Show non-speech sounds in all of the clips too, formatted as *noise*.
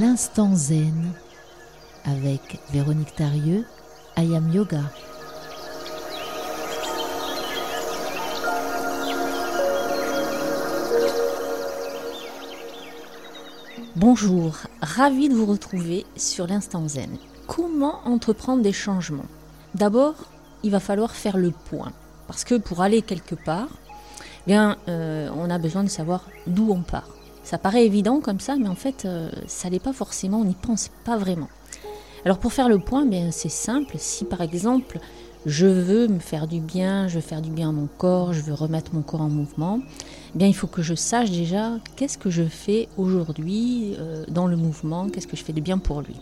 L'instant zen avec Véronique Tarieux, Ayam Yoga. Bonjour, ravi de vous retrouver sur l'instant zen. Comment entreprendre des changements? D'abord, il va falloir faire le point. Parce que pour aller quelque part, eh bien, euh, on a besoin de savoir d'où on part. Ça paraît évident comme ça, mais en fait, euh, ça n'est pas forcément, on n'y pense pas vraiment. Alors pour faire le point, bien c'est simple. Si par exemple, je veux me faire du bien, je veux faire du bien à mon corps, je veux remettre mon corps en mouvement, bien il faut que je sache déjà qu'est-ce que je fais aujourd'hui euh, dans le mouvement, qu'est-ce que je fais de bien pour lui.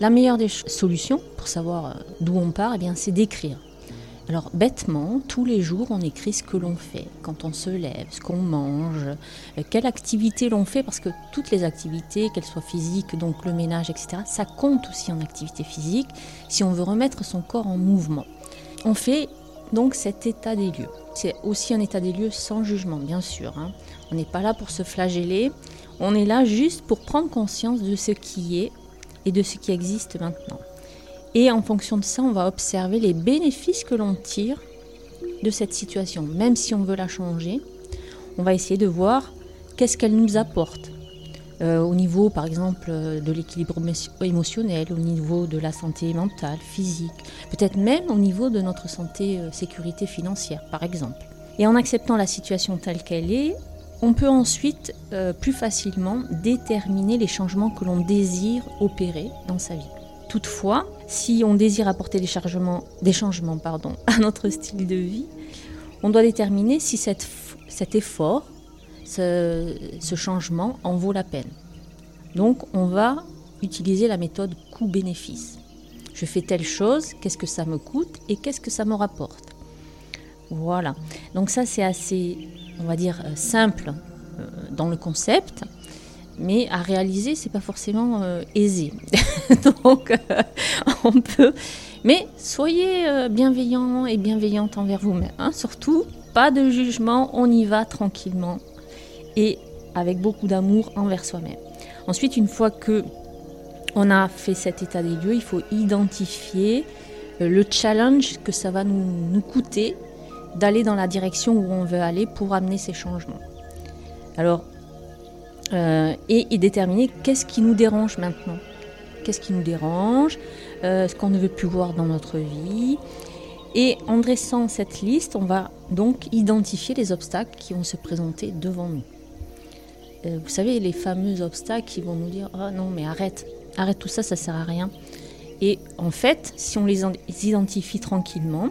La meilleure des solutions pour savoir d'où on part, eh bien c'est d'écrire. Alors bêtement, tous les jours, on écrit ce que l'on fait, quand on se lève, ce qu'on mange, euh, quelle activité l'on fait, parce que toutes les activités, qu'elles soient physiques, donc le ménage, etc., ça compte aussi en activité physique si on veut remettre son corps en mouvement. On fait donc cet état des lieux. C'est aussi un état des lieux sans jugement, bien sûr. Hein. On n'est pas là pour se flageller, on est là juste pour prendre conscience de ce qui est et de ce qui existe maintenant. Et en fonction de ça, on va observer les bénéfices que l'on tire de cette situation. Même si on veut la changer, on va essayer de voir qu'est-ce qu'elle nous apporte. Euh, au niveau, par exemple, de l'équilibre émotionnel, au niveau de la santé mentale, physique, peut-être même au niveau de notre santé euh, sécurité financière, par exemple. Et en acceptant la situation telle qu'elle est, on peut ensuite euh, plus facilement déterminer les changements que l'on désire opérer dans sa vie. Toutefois, si on désire apporter des, changements pardon, *laughs* à notre style de vie, on doit déterminer si cet effort, ce, changement en vaut la peine. Donc on va utiliser la méthode coût-bénéfice. Je fais telle chose, qu'est-ce que ça me coûte et qu'est-ce que ça me rapporte? Voilà. Donc ça c'est assez, on va dire, euh, simple euh, dans le concept mais à réaliser, c'est pas forcément euh, aisé. *laughs* Donc, euh, on peut. Mais soyez euh, bienveillants et bienveillantes envers vous-même. Hein. Surtout, pas de jugement, on y va tranquillement et avec beaucoup d'amour envers soi-même. Ensuite, une fois que on a fait cet état des lieux, il faut identifier le challenge que ça va nous, nous coûter d'aller dans la direction où on veut aller pour amener ces changements. Alors, euh, et, déterminer qu'est-ce qui nous dérange maintenant. Qu'est-ce qui nous dérange, euh, ce qu'on ne veut plus voir dans notre vie. Et en dressant cette liste, on va donc identifier les obstacles qui vont se présenter devant nous. Euh, vous savez, les fameux obstacles qui vont nous dire Oh non, mais arrête, arrête tout ça, ça sert à rien. Et en fait, si on les identifie tranquillement,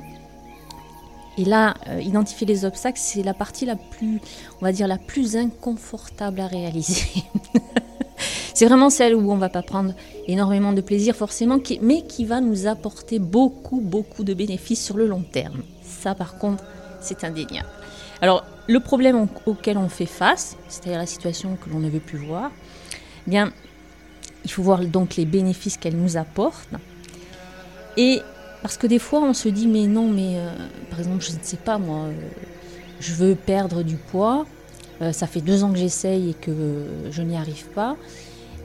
et là, euh, identifier les obstacles, c'est la partie la plus, on va dire, la plus inconfortable à réaliser. *laughs* c'est vraiment celle où on va pas prendre énormément de plaisir forcément, mais qui va nous apporter beaucoup, beaucoup de bénéfices sur le long terme. Ça, par contre, c'est indéniable. Alors, le problème auquel on fait face, c'est-à-dire la situation que l'on ne veut plus voir, eh bien, il faut voir donc les bénéfices qu'elle nous apporte. Et parce que des fois, on se dit, mais non, mais euh, par exemple, je ne sais pas, moi, euh, je veux perdre du poids. Euh, ça fait deux ans que j'essaye et que je n'y arrive pas.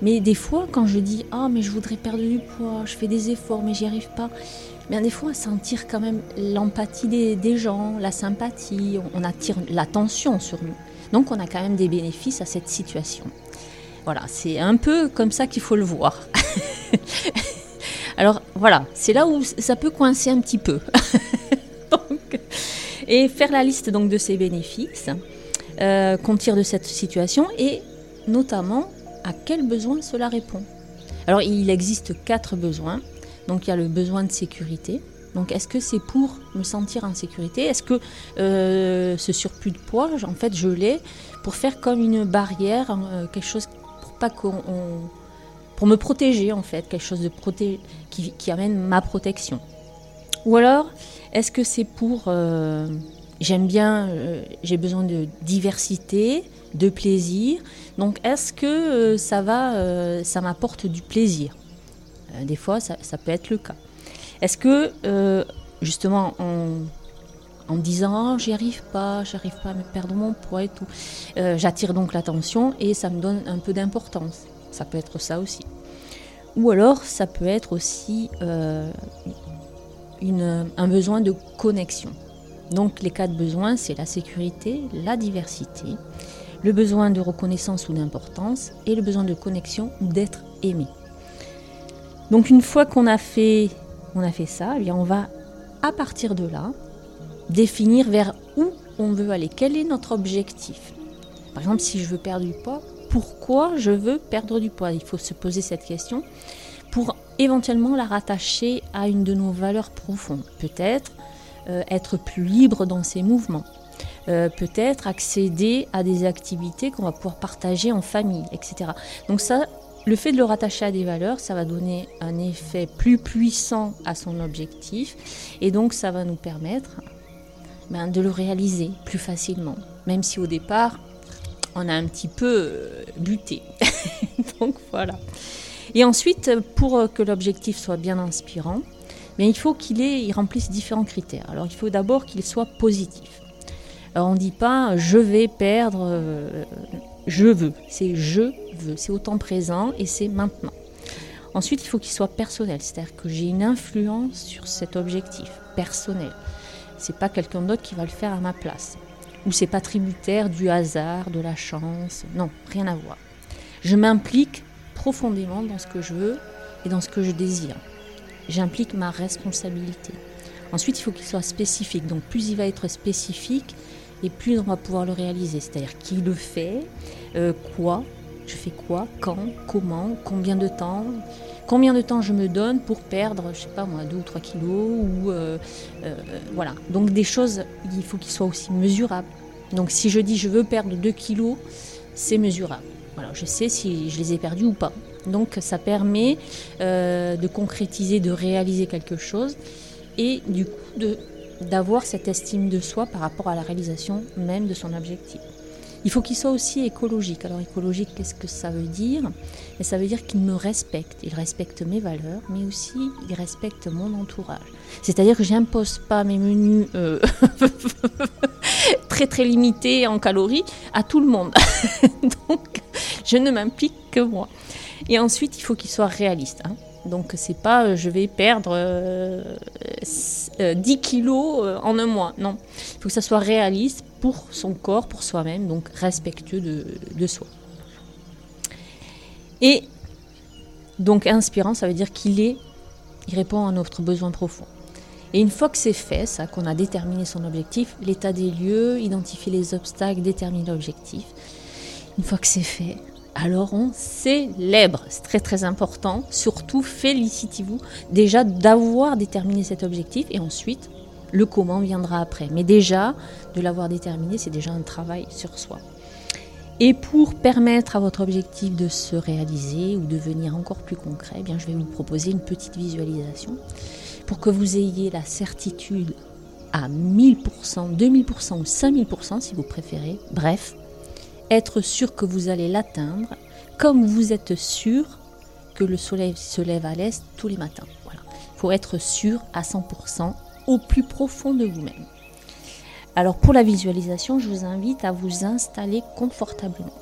Mais des fois, quand je dis, ah, mais je voudrais perdre du poids, je fais des efforts, mais j'y arrive pas, bien des fois, ça tire quand même l'empathie des, gens, la sympathie, on, attire l'attention sur nous. Donc, on a quand même des bénéfices à cette situation. Voilà, c'est un peu comme ça qu'il faut le voir. *laughs* Alors voilà, c'est là où ça peut coincer un petit peu. *laughs* et faire la liste donc de ces bénéfices euh, qu'on tire de cette situation et notamment à quel besoin cela répond. Alors il existe quatre besoins. Donc il y a le besoin de sécurité. Donc est-ce que c'est pour me sentir en sécurité? Est-ce que euh, ce surplus de poids, en fait, je l'ai pour faire comme une barrière, euh, quelque chose pour pas qu'on pour me protéger en fait, quelque chose de proté qui, amène ma protection. Ou alors, est-ce que c'est pour euh, j'aime bien, euh, j'ai besoin de diversité, de plaisir. Donc, est-ce que euh, ça va, ça m'apporte du plaisir? Des fois, ça, peut être le cas. Est-ce que justement en, en disant oh, j'y arrive pas, j'arrive pas à me perdre mon poids et tout, j'attire donc l'attention et ça me donne un peu d'importance? Ça peut être ça aussi. Ou alors, ça peut être aussi euh, un besoin de connexion. Donc, les quatre besoins, c'est la sécurité, la diversité, le besoin de reconnaissance ou d'importance et le besoin de connexion ou d'être aimé. Donc, une fois qu'on a fait, on a fait ça, eh bien, on va, à partir de là, définir vers où on veut aller. Quel est notre objectif? Par exemple, si je veux perdre du poids, pourquoi je veux perdre du poids Il faut se poser cette question pour éventuellement la rattacher à une de nos valeurs profondes. Peut-être euh, être plus libre dans ses mouvements. Euh, peut-être accéder à des activités qu'on va pouvoir partager en famille, etc. Donc ça, le fait de le rattacher à des valeurs, ça va donner un effet plus puissant à son objectif et donc ça va nous permettre ben, de le réaliser plus facilement, même si au départ on a un petit peu euh, buté. *laughs* donc voilà. Et ensuite, pour que l'objectif soit bien inspirant, mais il faut qu'il il remplisse différents critères. Alors il faut d'abord qu'il soit positif. Alors on ne dit pas je vais perdre, euh, je veux. C'est je veux. C'est au temps présent et c'est maintenant. Ensuite, il faut qu'il soit personnel, c'est-à-dire que j'ai une influence sur cet objectif personnel. C'est pas quelqu'un d'autre qui va le faire à ma place. Ou c'est pas tributaire du hasard, de la chance. Non, rien à voir. Je m'implique profondément dans ce que je veux et dans ce que je désire. J'implique ma responsabilité. Ensuite, il faut qu'il soit spécifique. Donc plus il va être spécifique, et plus on va pouvoir le réaliser. C'est-à-dire qui le fait, euh, quoi, je fais quoi, quand, comment, combien de temps, combien de temps je me donne pour perdre, je sais pas moi, 2 ou 3 kilos, ou euh, euh, voilà. Donc des choses, il faut qu'ils soient aussi mesurables. Donc si je dis je veux perdre 2 kilos, c'est mesurable. Voilà, je sais si je les ai perdus ou pas. Donc ça permet de concrétiser, de réaliser quelque chose et du coup d'avoir cette estime de soi par rapport à la réalisation même de son objectif. Il faut qu'il soit aussi écologique. Alors écologique, qu'est-ce que ça veut dire? Et ça veut dire qu'il me respecte. Il respecte mes valeurs, mais aussi il respecte mon entourage. C'est-à-dire que je n'impose pas mes menus euh, *laughs* très très limités en calories à tout le monde. *laughs* Donc je ne m'implique que moi. Et ensuite, il faut qu'il soit réaliste. Hein. Donc c'est pas euh, je vais perdre 10 euh, euh, kilos en un mois. Non, il faut que ça soit réaliste pour son corps, pour soi-même, donc respectueux de, soi. Et donc inspirant, ça veut dire qu'il est, il répond à notre besoin profond. Et une fois que c'est fait, ça, qu'on a déterminé son objectif, l'état des lieux, identifier les obstacles, déterminer l'objectif. Une fois que c'est fait, alors on célèbre. C'est très très important. Surtout, félicitez-vous déjà d'avoir déterminé cet objectif et ensuite, le comment viendra après. Mais déjà, de l'avoir déterminé, c'est déjà un travail sur soi. Et pour permettre à votre objectif de se réaliser ou devenir encore plus concret, eh bien, je vais vous proposer une petite visualisation pour que vous ayez la certitude à 1000%, 2000% ou 5000% si vous préférez. Bref, être sûr que vous allez l'atteindre, comme vous êtes sûr que le soleil se lève à l'est tous les matins. Voilà. Il faut être sûr à 100% au plus profond de vous-même. Alors pour la visualisation, je vous invite à vous installer confortablement.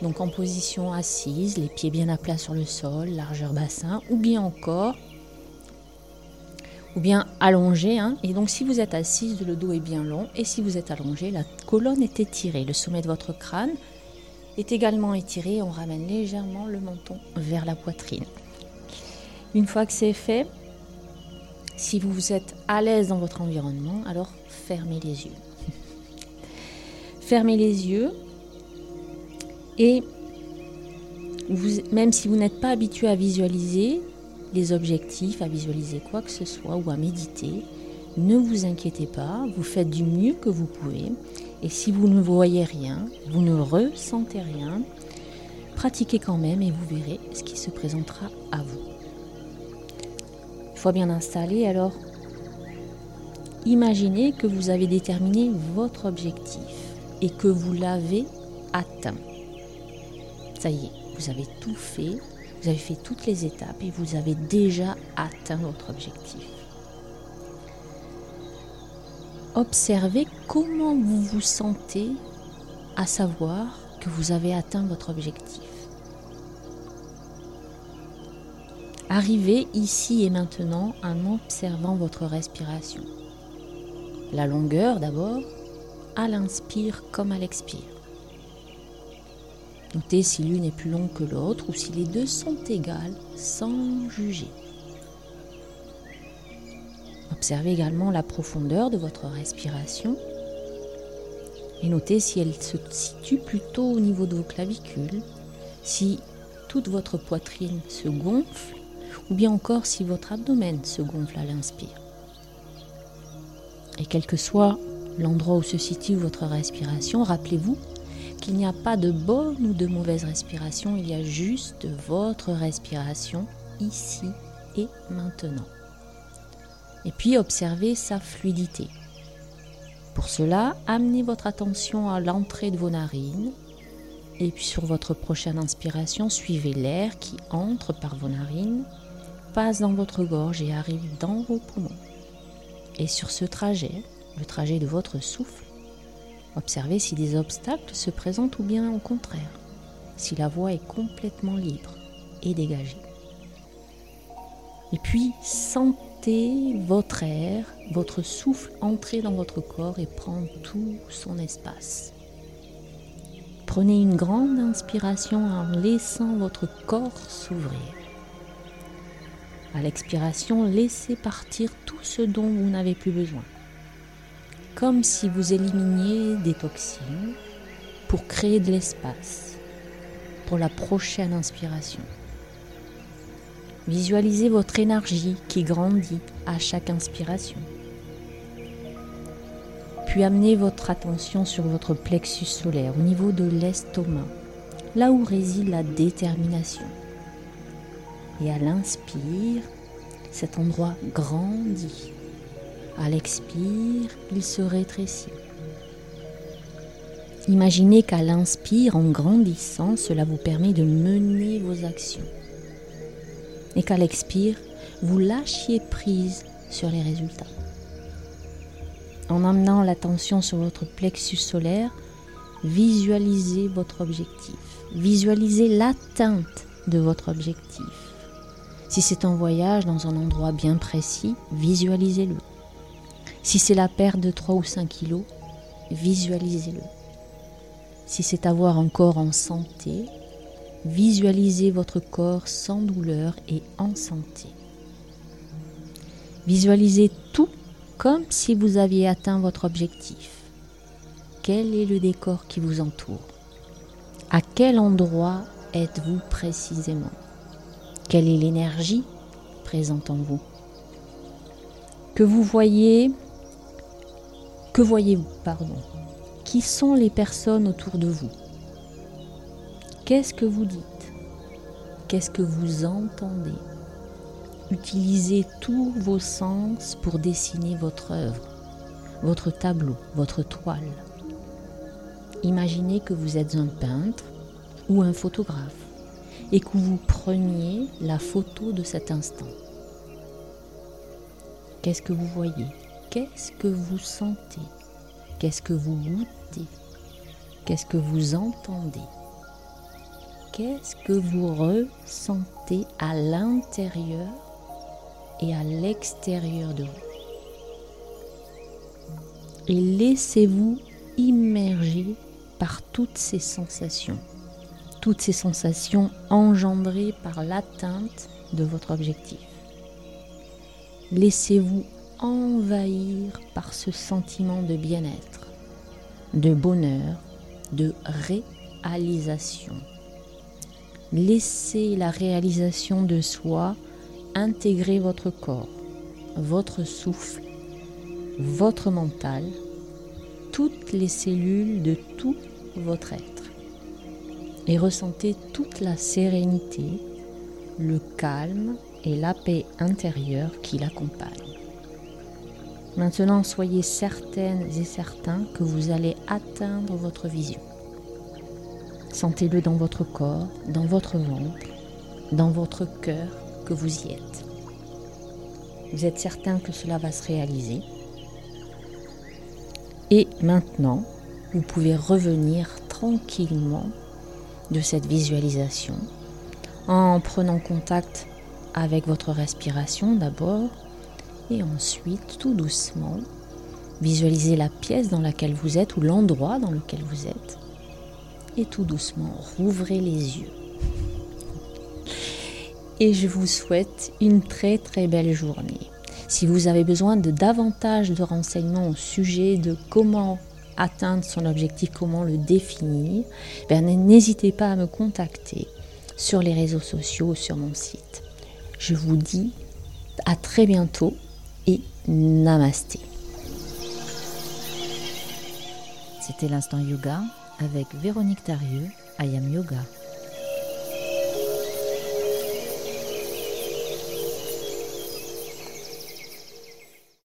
Donc en position assise, les pieds bien à plat sur le sol, largeur bassin, ou bien encore, ou bien allongé. Hein. Et donc si vous êtes assise, le dos est bien long, et si vous êtes allongé, la colonne est étirée, le sommet de votre crâne est également étiré. On ramène légèrement le menton vers la poitrine. Une fois que c'est fait, si vous êtes à l'aise dans votre environnement, alors fermez les yeux. *laughs* fermez les yeux et même si vous n'êtes pas habitué à visualiser les objectifs, à visualiser quoi que ce soit ou à méditer, ne vous inquiétez pas, vous faites du mieux que vous pouvez et si vous ne voyez rien, vous ne ressentez rien, pratiquez quand même et vous verrez ce qui se présentera à vous. Une fois bien installé, alors imaginez que vous avez déterminé votre objectif et que vous l'avez atteint. Ça y est, vous avez tout fait, vous avez fait toutes les étapes et vous avez déjà atteint votre objectif. Observez comment vous vous sentez à savoir que vous avez atteint votre objectif. Arrivez ici et maintenant en observant votre respiration. La longueur d'abord, à l'inspire comme à l'expire. Notez si l'une est plus longue que l'autre ou si les deux sont égales sans juger. Observez également la profondeur de votre respiration et notez si elle se situe plutôt au niveau de vos clavicules, si toute votre poitrine se gonfle ou bien encore si votre abdomen se gonfle à l'inspire. Et quel que soit l'endroit où se situe votre respiration, rappelez-vous qu'il n'y a pas de bonne ou de mauvaise respiration, il y a juste votre respiration ici et maintenant. Et puis observez sa fluidité. Pour cela, amenez votre attention à l'entrée de vos narines et puis sur votre prochaine inspiration, suivez l'air qui entre par vos narines, passe dans votre gorge et arrive dans vos poumons. Et sur ce trajet, le trajet de votre souffle, observez si des obstacles se présentent ou bien au contraire, si la voie est complètement libre et dégagée. Et puis, sentez votre air, votre souffle entrer dans votre corps et prendre tout son espace. Prenez une grande inspiration en laissant votre corps s'ouvrir. À l'expiration, laissez partir tout ce dont vous n'avez plus besoin. Comme si vous éliminiez des toxines pour créer de l'espace pour la prochaine inspiration. Visualisez votre énergie qui grandit à chaque inspiration. Puis amenez votre attention sur votre plexus solaire au niveau de l'estomac, là où réside la détermination. Et à l'inspire, cet endroit grandit. À l'expire, il se rétrécit. Imaginez qu'à l'inspire, en grandissant, cela vous permet de mener vos actions. Et qu'à l'expire, vous lâchiez prise sur les résultats. En amenant l'attention sur votre plexus solaire, visualisez votre objectif. Visualisez l'atteinte de votre objectif. Si c'est un voyage dans un endroit bien précis, visualisez-le. Si c'est la perte de 3 ou 5 kilos, visualisez-le. Si c'est avoir un corps en santé, visualisez votre corps sans douleur et en santé. Visualisez tout comme si vous aviez atteint votre objectif. Quel est le décor qui vous entoure? À quel endroit êtes-vous précisément? Quelle est l'énergie présente en vous? Que vous voyez Que voyez-vous, pardon? Qui sont les personnes autour de vous? Qu'est-ce que vous dites? Qu'est-ce que vous entendez? Utilisez tous vos sens pour dessiner votre œuvre, votre tableau, votre toile. Imaginez que vous êtes un peintre ou un photographe et que vous preniez la photo de cet instant. Qu'est-ce que vous voyez? Qu'est-ce que vous sentez? Qu'est-ce que vous goûtez? Qu'est-ce que vous entendez? Qu'est-ce que vous ressentez à l'intérieur et à l'extérieur de vous? Et laissez-vous immerger par toutes ces sensations, toutes ces sensations engendrées par l'atteinte de votre objectif. Laissez-vous envahir par ce sentiment de bien-être, de bonheur, de réalisation. Laissez la réalisation de soi intégrer votre corps, votre souffle, votre mental, toutes les cellules de tout votre être. Et ressentez toute la sérénité, le calme et la paix intérieure qui l'accompagnent. Maintenant, soyez certaines et certains que vous allez atteindre votre vision. Sentez-le dans votre corps, dans votre ventre, dans votre cœur que vous y êtes. Vous êtes certain que cela va se réaliser. Et maintenant, vous pouvez revenir tranquillement de cette visualisation en prenant contact avec votre respiration d'abord et ensuite tout doucement visualisez la pièce dans laquelle vous êtes ou l'endroit dans lequel vous êtes et tout doucement rouvrez les yeux. Et je vous souhaite une très très belle journée. Si vous avez besoin de davantage de renseignements au sujet de comment atteindre son objectif, comment le définir, ben, n'hésitez pas à me contacter sur les réseaux sociaux ou sur mon site. Je vous dis à très bientôt et namasté. C'était l'instant yoga avec Véronique Tarieux, Ayam Yoga.